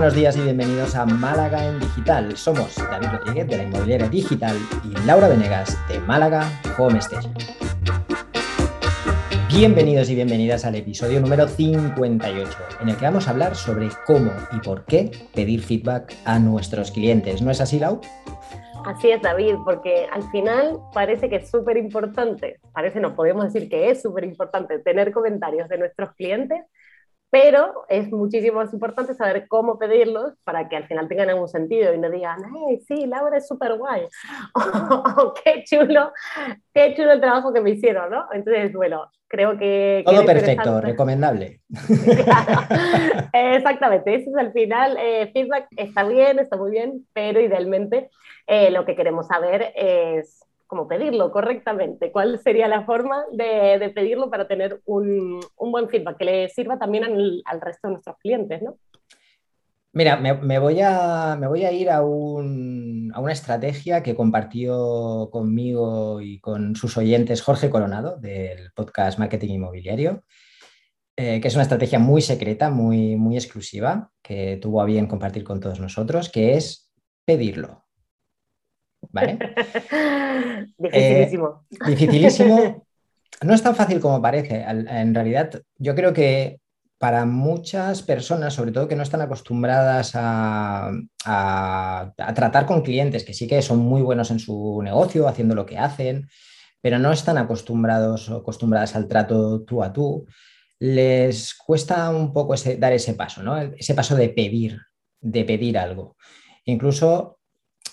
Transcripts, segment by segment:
buenos días y bienvenidos a Málaga en Digital. Somos David Rodríguez de la Inmobiliaria Digital y Laura Venegas de Málaga Home Station. Bienvenidos y bienvenidas al episodio número 58, en el que vamos a hablar sobre cómo y por qué pedir feedback a nuestros clientes. ¿No es así, Lau? Así es, David, porque al final parece que es súper importante, parece no, podemos decir que es súper importante tener comentarios de nuestros clientes, pero es muchísimo más importante saber cómo pedirlos para que al final tengan algún sentido y no digan, hey, sí, Laura es súper guay, o qué chulo, qué chulo el trabajo que me hicieron, ¿no? Entonces, bueno, creo que... Todo perfecto, recomendable. exactamente, eso es al final, eh, feedback está bien, está muy bien, pero idealmente eh, lo que queremos saber es cómo pedirlo correctamente, cuál sería la forma de, pedirlo para tener un, buen feedback que le sirva también al, resto de nuestros clientes, ¿no? Mira, me, voy a, me, voy a, ir a, una estrategia que compartió conmigo y con sus oyentes Jorge Coronado del podcast Marketing Inmobiliario, eh, que es una estrategia muy secreta, muy, muy exclusiva, que tuvo a bien compartir con todos nosotros, que es pedirlo. ¿Vale? dificilísimo. Eh, dificilísimo. No es tan fácil como parece. En realidad, yo creo que para muchas personas, sobre todo que no están acostumbradas a, tratar con clientes, que sí que son muy buenos en su negocio, haciendo lo que hacen, pero no están acostumbrados o acostumbradas al trato tú a tú, les cuesta un poco dar ese paso, ¿no? Ese paso de pedir, de pedir algo. Incluso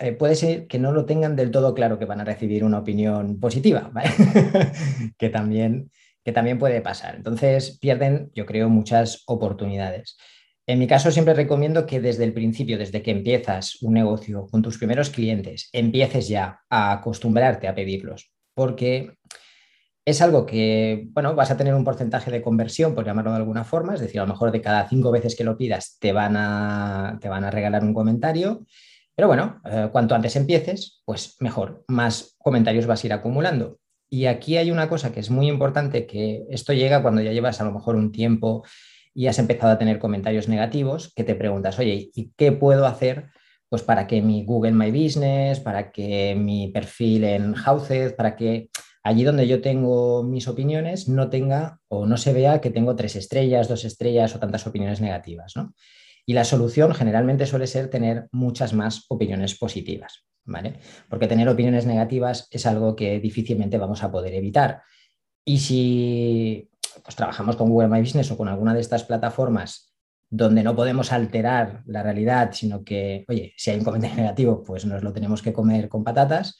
eh, puede ser que no lo tengan del todo claro que van a recibir una opinión positiva, que, también, que también puede pasar. Entonces pierden, yo creo, muchas oportunidades. En mi caso siempre recomiendo que desde el principio, desde que empiezas un negocio con tus primeros clientes, empieces ya a acostumbrarte a pedirlos, porque es algo que, bueno, vas a tener un porcentaje de conversión, por llamarlo de alguna forma, es decir, a lo mejor de cada cinco veces que lo pidas te van a, te van a regalar un comentario pero bueno, eh, cuanto antes empieces, pues mejor, más comentarios vas a ir acumulando. Y aquí hay una cosa que es muy importante, que esto llega cuando ya llevas a lo mejor un tiempo y has empezado a tener comentarios negativos, que te preguntas, oye, ¿y qué puedo hacer pues para que mi Google My Business, para que mi perfil en Houses, para que allí donde yo tengo mis opiniones no tenga o no se vea que tengo tres estrellas, dos estrellas o tantas opiniones negativas, ¿no? Y la solución generalmente suele ser tener muchas más opiniones positivas, ¿vale? Porque tener opiniones negativas es algo que difícilmente vamos a poder evitar. Y si pues, trabajamos con Google My Business o con alguna de estas plataformas donde no podemos alterar la realidad, sino que, oye, si hay un comentario negativo, pues nos lo tenemos que comer con patatas,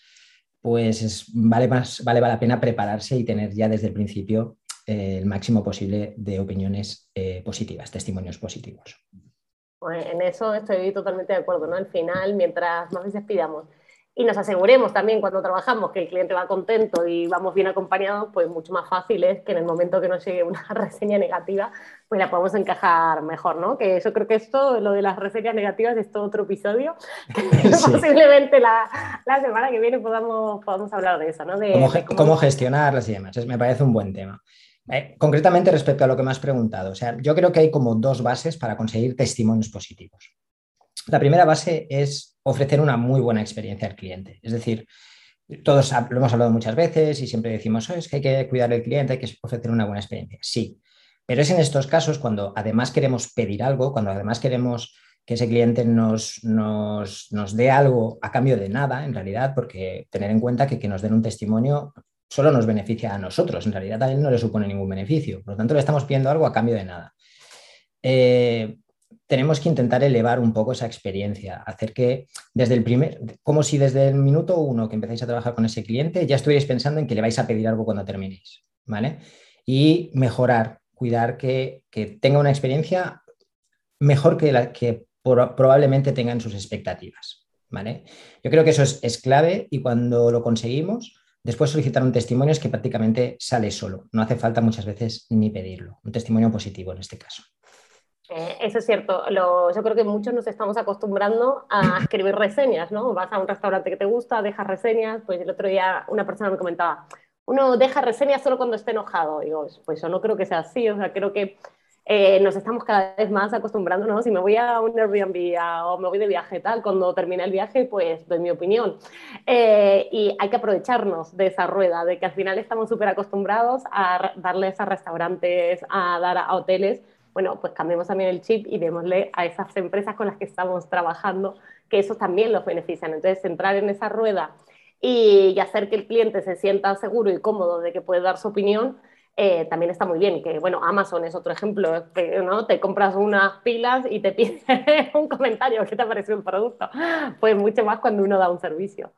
pues vale, más, vale la pena prepararse y tener ya desde el principio eh, el máximo posible de opiniones eh, positivas, testimonios positivos. Pues en eso estoy totalmente de acuerdo, ¿no? Al final, mientras más veces pidamos y nos aseguremos también cuando trabajamos que el cliente va contento y vamos bien acompañados, pues mucho más fácil es que en el momento que nos llegue una reseña negativa, pues la podemos encajar mejor, ¿no? Que eso creo que esto, lo de las reseñas negativas, es todo otro episodio. Posiblemente la, la, semana que viene podamos, podamos hablar de eso, ¿no? De, ¿Cómo, cómo... gestionarlas y demás. me parece un buen tema. Eh, concretamente respecto a lo que me has preguntado, o sea, yo creo que hay como dos bases para conseguir testimonios positivos. La primera base es ofrecer una muy buena experiencia al cliente. Es decir, todos lo hemos hablado muchas veces y siempre decimos, oh, es que hay que cuidar al cliente, hay que ofrecer una buena experiencia. Sí, pero es en estos casos cuando además queremos pedir algo, cuando además queremos que ese cliente nos, nos, dé algo a cambio de nada, en realidad, porque tener en cuenta que que nos den un testimonio solo nos beneficia a nosotros, en realidad a él no le supone ningún beneficio, por lo tanto le estamos pidiendo algo a cambio de nada. Eh, tenemos que intentar elevar un poco esa experiencia, hacer que desde el primer, como si desde el minuto uno que empezáis a trabajar con ese cliente ya estuvierais pensando en que le vais a pedir algo cuando terminéis, ¿vale? Y mejorar, cuidar que, tenga una experiencia mejor que la que probablemente tengan sus expectativas, ¿vale? Yo creo que eso es, es clave y cuando lo conseguimos, Después solicitar un testimonio es que prácticamente sale solo. No hace falta muchas veces ni pedirlo. Un testimonio positivo en este caso. Eh, eso es cierto. yo creo que muchos nos estamos acostumbrando a escribir reseñas, ¿no? Vas a un restaurante que te gusta, dejas reseñas. Pues el otro día una persona me comentaba, uno deja reseñas solo cuando esté enojado. Digo, pues yo no creo que sea así. O sea, creo que eh, nos estamos cada vez más acostumbrando, ¿no? Si me voy a un Airbnb o me voy de viaje tal, cuando termine el viaje, pues doy mi opinión. Eh, y hay que aprovecharnos de esa rueda, de que al final estamos súper acostumbrados a darles a restaurantes, a dar a hoteles. Bueno, pues cambiemos también el chip y démosle a esas empresas con las que estamos trabajando que eso también los benefician. Entonces, entrar en esa rueda y hacer que el cliente se sienta seguro y cómodo de que puede dar su opinión, eh, también está muy bien, que bueno, Amazon es otro ejemplo, ¿no? te compras unas pilas y te pide un comentario, ¿qué te ha parecido el producto? Pues mucho más cuando uno da un servicio.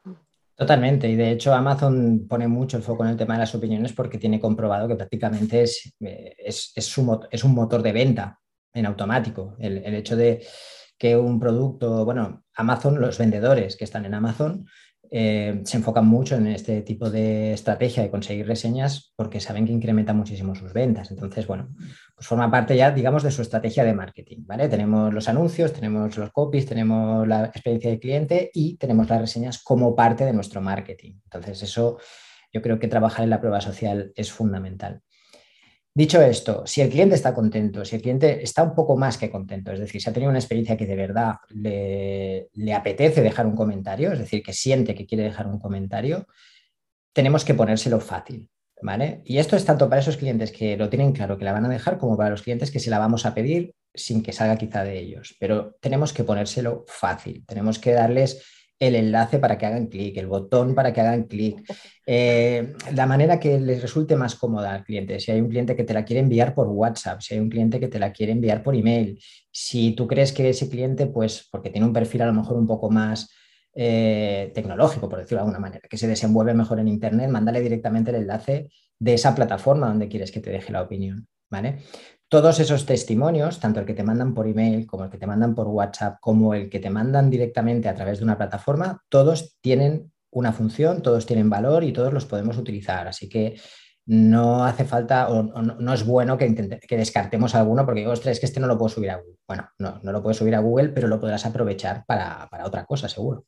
Totalmente, y de hecho Amazon pone mucho el foco en el tema de las opiniones porque tiene comprobado que prácticamente es, eh, es, es, es un motor de venta en automático. El, el, hecho de que un producto, bueno, Amazon, los vendedores que están en Amazon, eh, se enfocan mucho en este tipo de estrategia de conseguir reseñas porque saben que incrementa muchísimo sus ventas. Entonces, bueno, pues forma parte ya, digamos, de su estrategia de marketing, ¿vale? Tenemos los anuncios, tenemos los copies, tenemos la experiencia de cliente y tenemos las reseñas como parte de nuestro marketing. Entonces, eso yo creo que trabajar en la prueba social es fundamental. Dicho esto, si el cliente está contento, si el cliente está un poco más que contento, es decir, si ha tenido una experiencia que de verdad le, apetece dejar un comentario, es decir, que siente que quiere dejar un comentario, tenemos que ponérselo fácil. ¿Vale? Y esto es tanto para esos clientes que lo tienen claro que la van a dejar, como para los clientes que se la vamos a pedir sin que salga quizá de ellos. Pero tenemos que ponérselo fácil, tenemos que darles el enlace para que hagan clic, el botón para que hagan clic, eh, la manera que les resulte más cómoda al cliente. Si hay un cliente que te la quiere enviar por WhatsApp, si hay un cliente que te la quiere enviar por email, si tú crees que ese cliente, pues porque tiene un perfil a lo mejor un poco más eh, tecnológico, por decirlo de alguna manera, que se desenvuelve mejor en Internet, mándale directamente el enlace de esa plataforma donde quieres que te deje la opinión. ¿Vale? Todos esos testimonios, tanto el que te mandan por email como el que te mandan por WhatsApp, como el que te mandan directamente a través de una plataforma, todos tienen una función, todos tienen valor y todos los podemos utilizar. Así que no hace falta o, no, es bueno que, que descartemos alguno porque ostras, es que este no lo puedo subir a Google. Bueno, no, no lo puedes subir a Google, pero lo podrás aprovechar para, para otra cosa, seguro.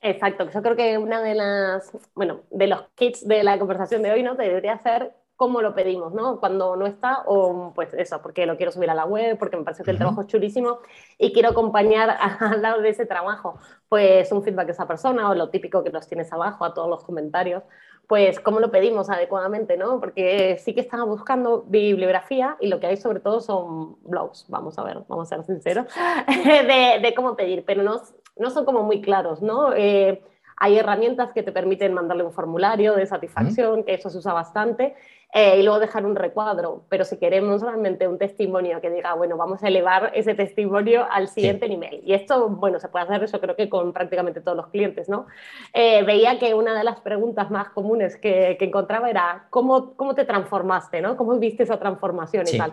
Exacto, yo creo que una de las, bueno, de los kits de la conversación de hoy, ¿no? Debería ser cómo lo pedimos, ¿no? Cuando no está, o pues eso, porque lo quiero subir a la web, porque me parece que el trabajo es chulísimo y quiero acompañar al lado de ese trabajo, pues un feedback de esa persona o lo típico que los tienes abajo, a todos los comentarios, pues cómo lo pedimos adecuadamente, ¿no? Porque sí que están buscando bibliografía y lo que hay sobre todo son blogs, vamos a ver, vamos a ser sinceros, de, cómo pedir, pero no, no son como muy claros, ¿no? Eh, hay herramientas que te permiten mandarle un formulario de satisfacción, que eso se usa bastante, eh, y luego dejar un recuadro. Pero si queremos realmente un testimonio que diga, bueno, vamos a elevar ese testimonio al siguiente nivel. Y esto, bueno, se puede hacer eso creo que con prácticamente todos los clientes, ¿no? Eh, veía que una de las preguntas más comunes que, que encontraba era, ¿cómo, ¿cómo te transformaste, ¿no? ¿Cómo viste esa transformación y tal?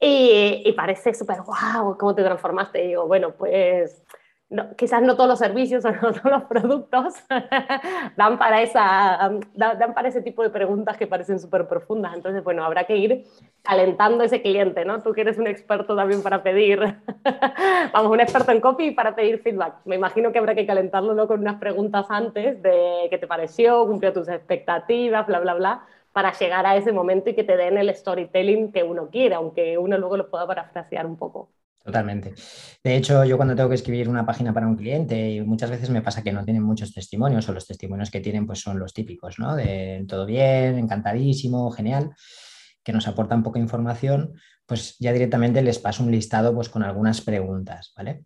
Y, y parece súper, wow, ¿cómo te transformaste? Y digo, bueno, pues quizás no todos los servicios o no todos los productos dan, para esa, dan, para ese tipo de preguntas que parecen súper profundas. Entonces, bueno, habrá que ir calentando ese cliente, ¿no? Tú que eres un experto también para pedir, vamos, un experto en copy para pedir feedback. Me imagino que habrá que calentarlo ¿no? con unas preguntas antes de qué te pareció, cumplió tus expectativas, bla, bla, bla, para llegar a ese momento y que te den el storytelling que uno quiere, aunque uno luego lo pueda parafrasear un poco. Totalmente. De hecho, yo cuando tengo que escribir una página para un cliente, y muchas veces me pasa que no tienen muchos testimonios, o los testimonios que tienen pues son los típicos, ¿no? De todo bien, encantadísimo, genial, que nos aportan poca información, pues ya directamente les paso un listado pues con algunas preguntas, ¿vale?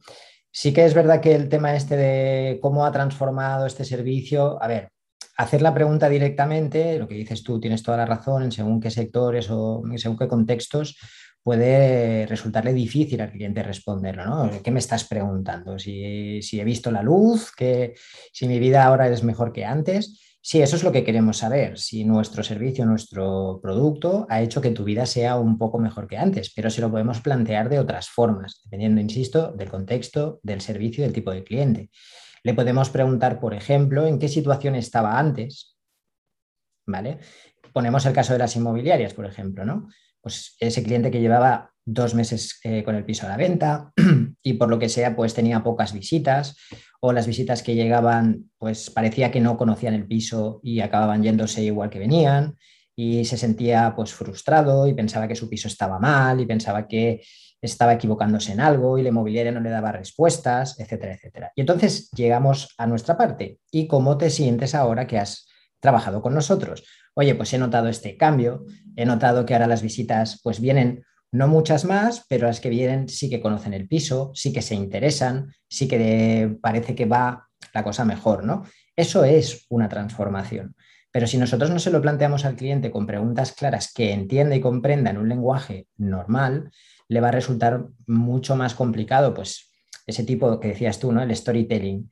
Sí que es verdad que el tema este de cómo ha transformado este servicio, a ver, hacer la pregunta directamente, lo que dices tú, tienes toda la razón, en según qué sectores o según qué contextos, puede resultarle difícil al cliente responderlo, ¿no? ¿Qué me estás preguntando? Si, he visto la luz, que si mi vida ahora es mejor que antes. Sí, eso es lo que queremos saber, si nuestro servicio, nuestro producto ha hecho que tu vida sea un poco mejor que antes, pero se lo podemos plantear de otras formas, dependiendo, insisto, del contexto, del servicio del tipo de cliente. Le podemos preguntar, por ejemplo, en qué situación estaba antes, ¿vale? Ponemos el caso de las inmobiliarias, por ejemplo, ¿no? Pues ese cliente que llevaba dos meses eh, con el piso a la venta y por lo que sea, pues tenía pocas visitas o las visitas que llegaban, pues parecía que no conocían el piso y acababan yéndose igual que venían. y se sentía pues frustrado y pensaba que su piso estaba mal y pensaba que estaba equivocándose en algo y la inmobiliaria no le daba respuestas, etcétera, etcétera. Y entonces llegamos a nuestra parte. ¿Y cómo te sientes ahora que has trabajado con nosotros? Oye, pues he notado este cambio, he notado que ahora las visitas pues vienen no muchas más, pero las que vienen sí que conocen el piso, sí que se interesan, sí que parece que va la cosa mejor, ¿no? Eso es una transformación. Pero si nosotros no se lo planteamos al cliente con preguntas claras que entienda y comprenda en un lenguaje normal, le va a resultar mucho más complicado, pues ese tipo que decías tú, ¿no? El storytelling.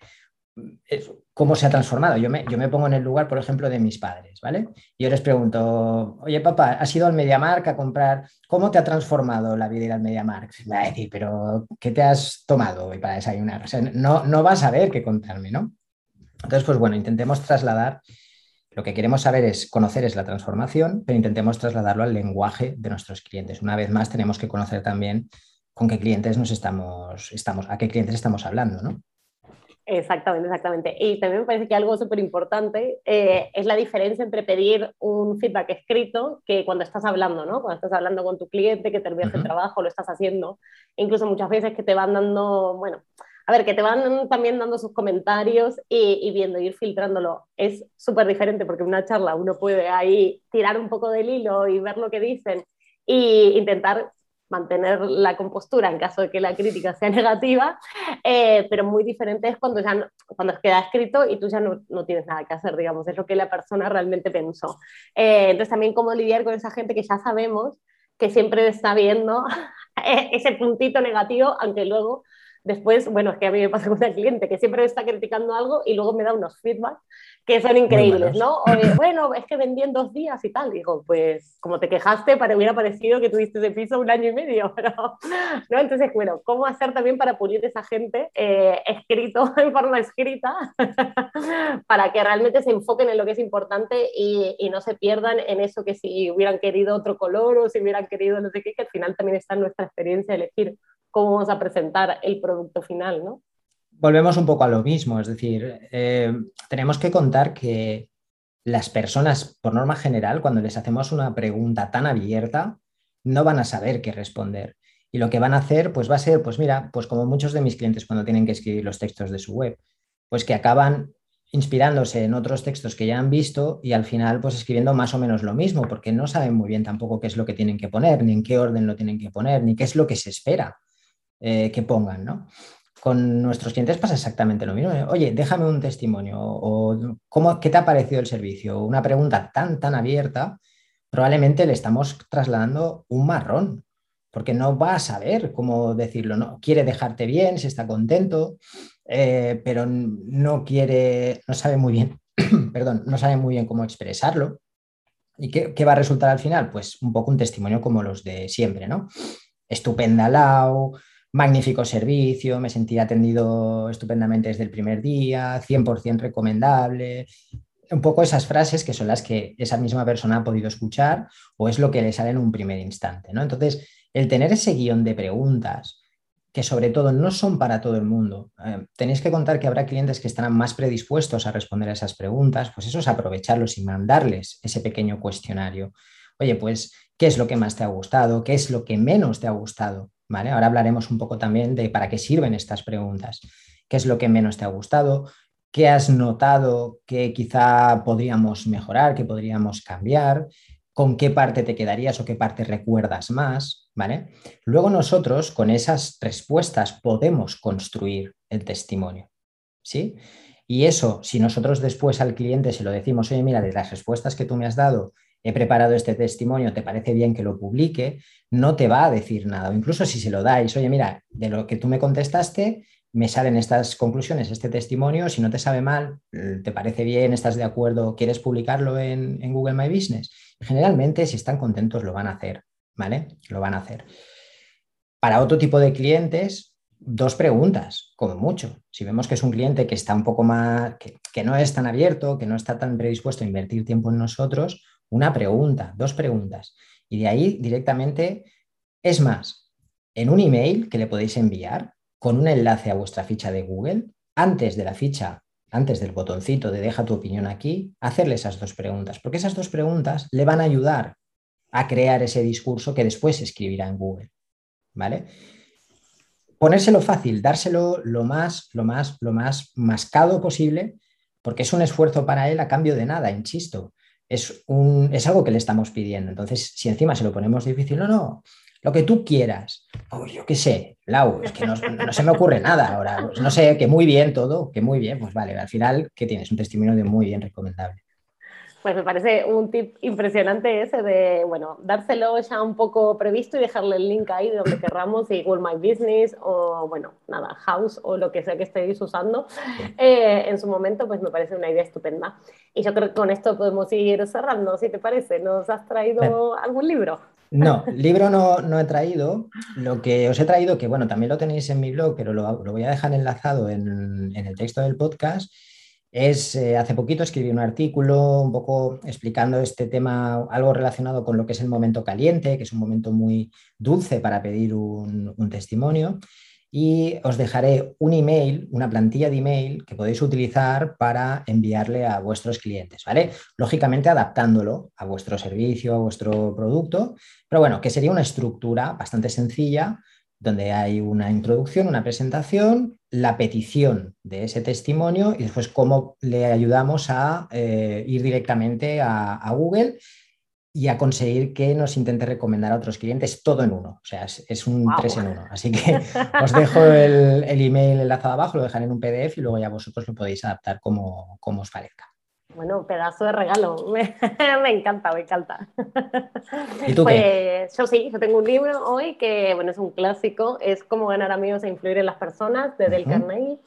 ¿Cómo se ha transformado? Yo me, yo me pongo en el lugar, por ejemplo, de mis padres, ¿vale? Yo les pregunto, oye papá, ¿has ido al MediaMark a comprar? ¿Cómo te ha transformado la vida ir al MediaMark? Me va a decir, pero ¿qué te has tomado hoy para desayunar? O sea, no, no vas a ver qué contarme, ¿no? Entonces, pues bueno, intentemos trasladar lo que queremos saber es conocer es la transformación, pero intentemos trasladarlo al lenguaje de nuestros clientes. Una vez más, tenemos que conocer también con qué clientes nos estamos, estamos a qué clientes estamos hablando, ¿no? Exactamente, exactamente. Y también me parece que algo súper importante eh, es la diferencia entre pedir un feedback escrito que cuando estás hablando, ¿no? Cuando estás hablando con tu cliente, que terminas el trabajo, lo estás haciendo. incluso muchas veces que te van dando, bueno, a ver, que te van también dando sus comentarios y, viendo, ir filtrándolo. Es súper diferente porque en una charla uno puede ahí tirar un poco del hilo y ver lo que dicen e intentar mantener la compostura en caso de que la crítica sea negativa, eh, pero muy diferente es cuando ya cuando queda escrito y tú ya no, no, tienes nada que hacer, digamos, es lo que la persona realmente pensó. Eh, entonces también cómo lidiar con esa gente que ya sabemos que siempre está viendo ese puntito negativo, aunque luego Después, bueno, es que a mí me pasa con una cliente que siempre está criticando algo y luego me da unos feedbacks que son increíbles, ¿no? O, bueno, es que vendí en dos días y tal. Digo, pues como te quejaste, para hubiera parecido que tuviste de piso un año y medio, pero, ¿no? Entonces, bueno, ¿cómo hacer también para pulir esa gente eh, escrito en forma escrita para que realmente se enfoquen en lo que es importante y, y, no se pierdan en eso que si hubieran querido otro color o si hubieran querido no sé qué, que al final también está en nuestra experiencia elegir cómo vamos a presentar el producto final, ¿no? Volvemos un poco a lo mismo, es decir, eh, tenemos que contar que las personas, por norma general, cuando les hacemos una pregunta tan abierta, no van a saber qué responder. Y lo que van a hacer, pues va a ser, pues mira, pues como muchos de mis clientes cuando tienen que escribir los textos de su web, pues que acaban inspirándose en otros textos que ya han visto y al final pues escribiendo más o menos lo mismo, porque no saben muy bien tampoco qué es lo que tienen que poner, ni en qué orden lo tienen que poner, ni qué es lo que se espera. Eh, que pongan, ¿no? Con nuestros clientes pasa exactamente lo mismo. Oye, déjame un testimonio o ¿cómo, ¿qué te ha parecido el servicio? Una pregunta tan, tan abierta, probablemente le estamos trasladando un marrón, porque no va a saber cómo decirlo. ¿no? Quiere dejarte bien, si está contento, eh, pero no quiere, no sabe muy bien, perdón, no sabe muy bien cómo expresarlo. ¿Y qué, qué, va a resultar al final? Pues un poco un testimonio como los de siempre, ¿no? Estupenda Lau, magnífico servicio, me sentí atendido estupendamente desde el primer día, 100% recomendable. Un poco esas frases que son las que esa misma persona ha podido escuchar o es lo que le sale en un primer instante. ¿no? Entonces, el tener ese guion de preguntas que sobre todo no son para todo el mundo. Eh, tenéis que contar que habrá clientes que estarán más predispuestos a responder a esas preguntas, pues eso es aprovecharlos y mandarles ese pequeño cuestionario. Oye, pues, ¿qué es lo que más te ha gustado? ¿Qué es lo que menos te ha gustado? Ahora hablaremos un poco también de para qué sirven estas preguntas. ¿Qué es lo que menos te ha gustado? ¿Qué has notado que quizá podríamos mejorar, que podríamos cambiar? ¿Con qué parte te quedarías o qué parte recuerdas más? ¿Vale? Luego nosotros con esas respuestas podemos construir el testimonio. ¿Sí? Y eso, si nosotros después al cliente se lo decimos, oye, mira, de las respuestas que tú me has dado, he preparado este testimonio, ¿te parece bien que lo publique? No te va a decir nada. O incluso si se lo dais, oye, mira, de lo que tú me contestaste, me salen estas conclusiones, este testimonio, si no te sabe mal, te parece bien, estás de acuerdo, quieres publicarlo en, Google My Business. Generalmente, si están contentos, lo van a hacer, ¿vale? Lo van a hacer. Para otro tipo de clientes, dos preguntas, como mucho. Si vemos que es un cliente que está un poco más, que, no es tan abierto, que no está tan predispuesto a invertir tiempo en nosotros, una pregunta, dos preguntas. Y de ahí directamente, es más, en un email que le podéis enviar con un enlace a vuestra ficha de Google, antes de la ficha antes del botoncito de deja tu opinión aquí, hacerle esas dos preguntas, porque esas dos preguntas le van a ayudar a crear ese discurso que después escribirá en Google. ¿Vale? Ponérselo fácil, dárselo lo más, lo más, lo más mascado posible, porque es un esfuerzo para él a cambio de nada, insisto. Es, un, es algo que le estamos pidiendo. Entonces, si encima se lo ponemos difícil, no, no, lo que tú quieras. Oh, yo qué sé, Lau, es que no, se me ocurre nada ahora. No sé, que muy bien todo, que muy bien, pues vale, al final, ¿qué tienes? Un testimonio de muy bien recomendable. Pues me parece un tip impresionante ese de, bueno, dárselo ya un poco previsto y dejarle el link ahí de donde querramos, y Google My Business o, bueno, nada, House o lo que sea que estéis usando eh, en su momento, pues me parece una idea estupenda. Y yo creo que con esto podemos ir cerrando, si te parece. ¿Nos has traído algún libro? No, libro no, no, he traído. Lo que os he traído, que bueno, también lo tenéis en mi blog, pero lo, lo voy a dejar enlazado en, en el texto del podcast es, eh, hace poquito escribí un artículo un poco explicando este tema, algo relacionado con lo que es el momento caliente, que es un momento muy dulce para pedir un, testimonio. Y os dejaré un email, una plantilla de email que podéis utilizar para enviarle a vuestros clientes, ¿vale? Lógicamente adaptándolo a vuestro servicio, a vuestro producto, pero bueno, que sería una estructura bastante sencilla donde hay una introducción, una presentación, la petición de ese testimonio y después cómo le ayudamos a eh, ir directamente a, Google y a conseguir que nos intente recomendar a otros clientes todo en uno. O sea, es, un tres en uno. Así que os dejo el, email enlazado abajo, lo dejaré en un PDF y luego ya vosotros lo podéis adaptar como, como os parezca. Bueno, pedazo de regalo. Me, encanta, me encanta. ¿Y tú pues, Yo sí, yo tengo un libro hoy que, bueno, es un clásico, es Cómo ganar amigos e influir en las personas, de Del Carnegie.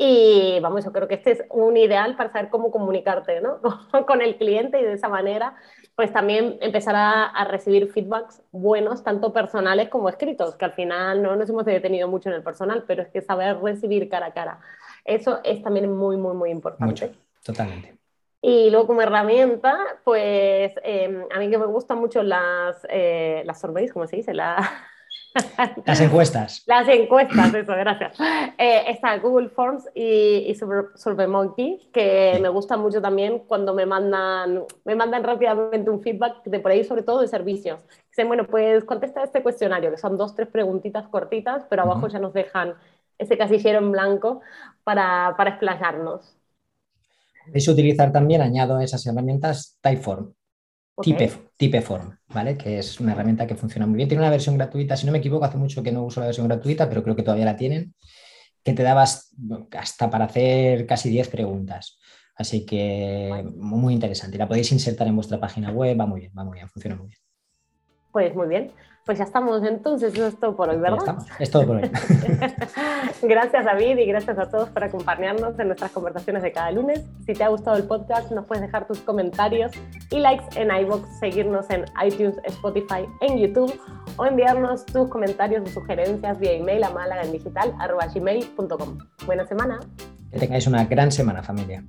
Y vamos, yo creo que este es un ideal para saber cómo comunicarte ¿no? con el cliente y de esa manera, pues también empezar a, recibir feedbacks buenos, tanto personales como escritos, que al final no nos hemos detenido mucho en el personal, pero es que saber recibir cara a cara, eso es también muy, muy, muy importante. Mucho, totalmente. Y luego como herramienta, pues em, a mí que me gustan mucho las, eh, las surveys, ¿cómo se dice? las encuestas. Las encuestas, eso, gracias. Eh, está Google Forms y, y SurveyMonkey, que me gusta mucho también cuando me mandan, me mandan rápidamente un feedback de por ahí, sobre todo de servicios. Dicen, bueno, pues contesta este cuestionario, que son dos, tres preguntitas cortitas, pero abajo ya nos dejan ese casillero en blanco para, para explayarnos. Podéis utilizar también, añado a esas herramientas, Typeform. Typeform, ¿vale? Que es una herramienta que funciona muy bien. Tiene una versión gratuita, si no me equivoco, hace mucho que no uso la versión gratuita, pero creo que todavía la tienen, que te dabas hasta para hacer casi 10 preguntas. Así que muy interesante. La podéis insertar en vuestra página web, va muy bien, va muy bien, funciona muy bien. Pues muy bien. Pues ya estamos entonces, eso es todo por hoy, ¿verdad? Es todo por hoy. gracias David y gracias a todos por acompañarnos en nuestras conversaciones de cada lunes. Si te ha gustado el podcast, nos puedes dejar tus comentarios y likes en iBox, seguirnos en iTunes, Spotify, en YouTube o enviarnos tus comentarios o sugerencias vía email a malagaendigital.com. Buena semana. Que tengáis una gran semana, familia.